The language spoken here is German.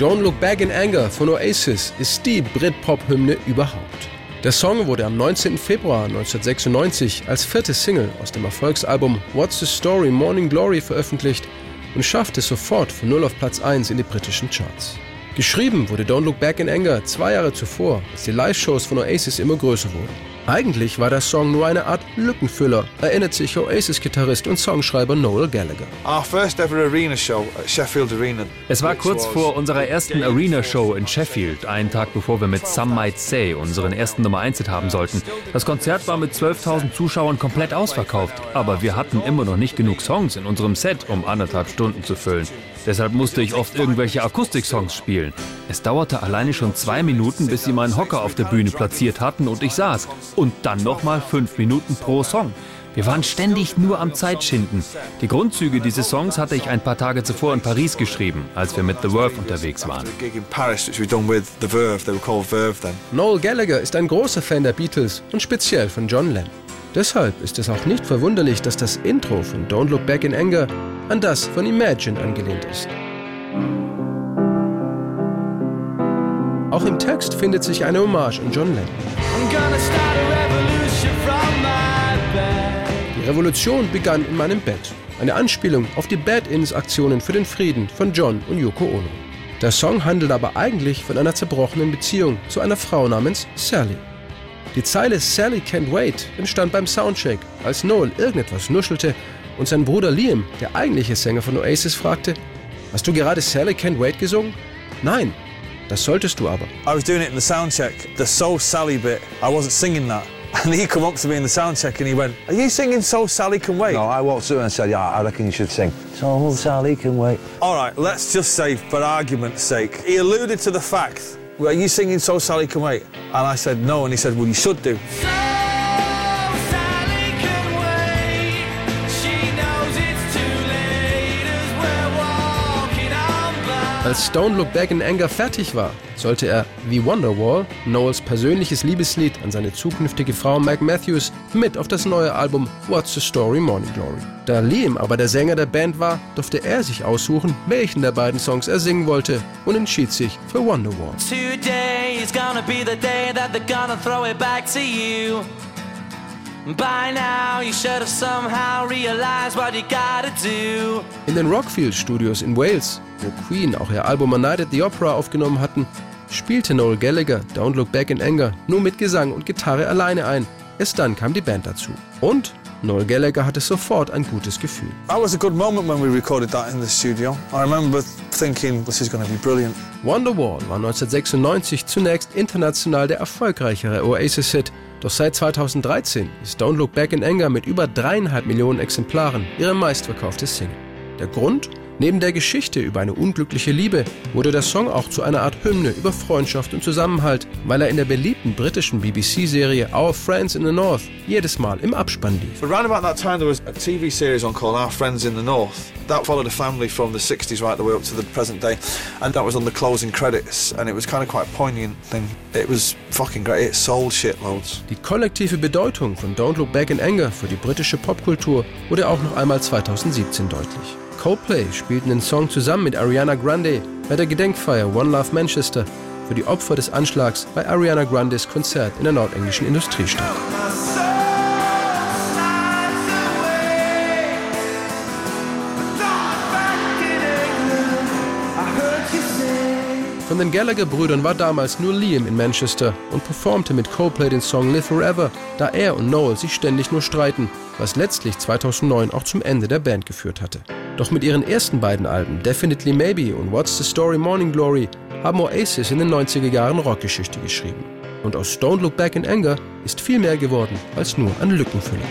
Don't Look Back in Anger von Oasis ist die Brit-Pop-Hymne überhaupt. Der Song wurde am 19. Februar 1996 als vierte Single aus dem Erfolgsalbum What's the Story Morning Glory veröffentlicht und schaffte sofort von 0 auf Platz 1 in die britischen Charts. Geschrieben wurde Don't Look Back in Anger zwei Jahre zuvor, als die Live-Shows von Oasis immer größer wurden. Eigentlich war der Song nur eine Art Lückenfüller, erinnert sich Oasis-Gitarrist und Songschreiber Noel Gallagher. Es war kurz vor unserer ersten Arena-Show in Sheffield, einen Tag bevor wir mit Some Might Say unseren ersten Nummer 1 Hit haben sollten. Das Konzert war mit 12.000 Zuschauern komplett ausverkauft, aber wir hatten immer noch nicht genug Songs in unserem Set, um anderthalb Stunden zu füllen. Deshalb musste ich oft irgendwelche Akustik-Songs spielen. Es dauerte alleine schon zwei Minuten, bis sie meinen Hocker auf der Bühne platziert hatten und ich saß. Und dann nochmal fünf Minuten pro Song. Wir waren ständig nur am Zeitschinden. Die Grundzüge dieses Songs hatte ich ein paar Tage zuvor in Paris geschrieben, als wir mit The Verve unterwegs waren. Noel Gallagher ist ein großer Fan der Beatles und speziell von John Lennon. Deshalb ist es auch nicht verwunderlich, dass das Intro von Don't Look Back in Anger an das von Imagine angelehnt ist. Auch im Text findet sich eine Hommage an John Lennon. Revolution begann in meinem Bett. Eine Anspielung auf die Bad-Ins-Aktionen für den Frieden von John und Yoko Ono. Der Song handelt aber eigentlich von einer zerbrochenen Beziehung zu einer Frau namens Sally. Die Zeile Sally Can't Wait entstand beim Soundcheck, als Noel irgendetwas nuschelte und sein Bruder Liam, der eigentliche Sänger von Oasis, fragte: Hast du gerade Sally Can't Wait gesungen? Nein, das solltest du aber. I was doing it in the soundcheck, the So Sally bit. I wasn't singing that. And he come up to me in the soundcheck and he went, Are you singing So Sally Can Wait? No, I walked through and said, Yeah, I reckon you should sing So Sally Can Wait. All right, let's just say, for argument's sake, he alluded to the fact well, are you singing So Sally Can Wait? And I said, no. And he said, well, you should do. Als Stone Look Back in Anger fertig war, sollte er wie Wonderwall, Noels persönliches Liebeslied an seine zukünftige Frau Meg Matthews, mit auf das neue Album What's the Story Morning Glory. Da Liam aber der Sänger der Band war, durfte er sich aussuchen, welchen der beiden Songs er singen wollte und entschied sich für Wonderwall. Today is gonna be the day that they're gonna throw it back to you. By now you should have somehow realized what you gotta do. In den Rockfield Studios in Wales, wo Queen auch ihr Album A Night at the Opera aufgenommen hatten, spielte Noel Gallagher Don't Look Back in Anger nur mit Gesang und Gitarre alleine ein. Erst dann kam die Band dazu. Und Noel Gallagher hatte sofort ein gutes Gefühl. That was a good moment when we recorded that in the studio. I remember thinking this is going to be brilliant. Wonderwall war 1996 zunächst international der erfolgreichere Oasis-Hit doch seit 2013 ist Don't Look Back in Anger mit über dreieinhalb Millionen Exemplaren ihre meistverkaufte Single. Der Grund? Neben der Geschichte über eine unglückliche Liebe wurde der Song auch zu einer Art Hymne über Freundschaft und Zusammenhalt, weil er in der beliebten britischen BBC-Serie Our Friends in the North jedes Mal im Abspann lief. Around about that time there was a TV series on called Our Friends in the North. That followed a family from the 60s right the way up to the present day and that was on the closing credits and it was kind of quite a poignant thing. It was fucking great. It sold shitloads. Die kollektive Bedeutung von Don't Look Back in Anger für die britische Popkultur wurde auch noch einmal 2017 deutlich. Coldplay spielten den Song zusammen mit Ariana Grande bei der Gedenkfeier One Love Manchester für die Opfer des Anschlags bei Ariana Grandes Konzert in der nordenglischen Industriestadt. Von den Gallagher-Brüdern war damals nur Liam in Manchester und performte mit Coldplay den Song Live Forever, da er und Noel sich ständig nur streiten, was letztlich 2009 auch zum Ende der Band geführt hatte. Doch mit ihren ersten beiden Alben, Definitely Maybe und What's the Story Morning Glory, haben Oasis in den 90er Jahren Rockgeschichte geschrieben. Und aus Don't Look Back in Anger ist viel mehr geworden als nur ein Lückenfüller.